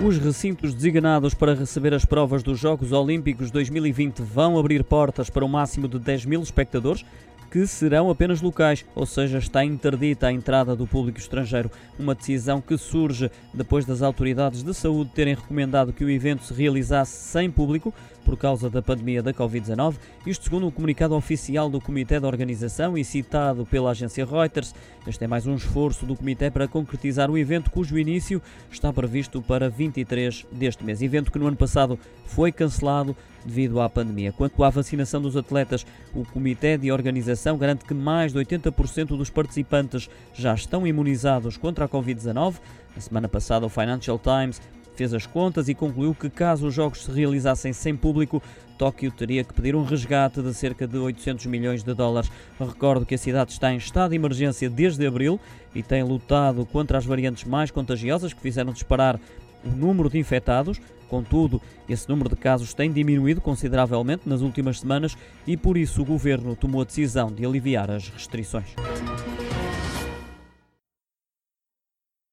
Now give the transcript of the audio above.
Os recintos designados para receber as provas dos Jogos Olímpicos 2020 vão abrir portas para um máximo de 10 mil espectadores que serão apenas locais, ou seja, está interdita a entrada do público estrangeiro. Uma decisão que surge depois das autoridades de saúde terem recomendado que o evento se realizasse sem público por causa da pandemia da Covid-19, isto segundo o um comunicado oficial do Comitê de Organização e citado pela agência Reuters. Este é mais um esforço do Comitê para concretizar o evento, cujo início está previsto para 23 deste mês. Evento que no ano passado foi cancelado devido à pandemia. Quanto à vacinação dos atletas, o Comitê de Organização garante que mais de 80% dos participantes já estão imunizados contra a Covid-19. Na semana passada, o Financial Times fez as contas e concluiu que, caso os jogos se realizassem sem público, Tóquio teria que pedir um resgate de cerca de 800 milhões de dólares. Recordo que a cidade está em estado de emergência desde abril e tem lutado contra as variantes mais contagiosas que fizeram disparar o número de infectados. Contudo, esse número de casos tem diminuído consideravelmente nas últimas semanas e por isso o governo tomou a decisão de aliviar as restrições.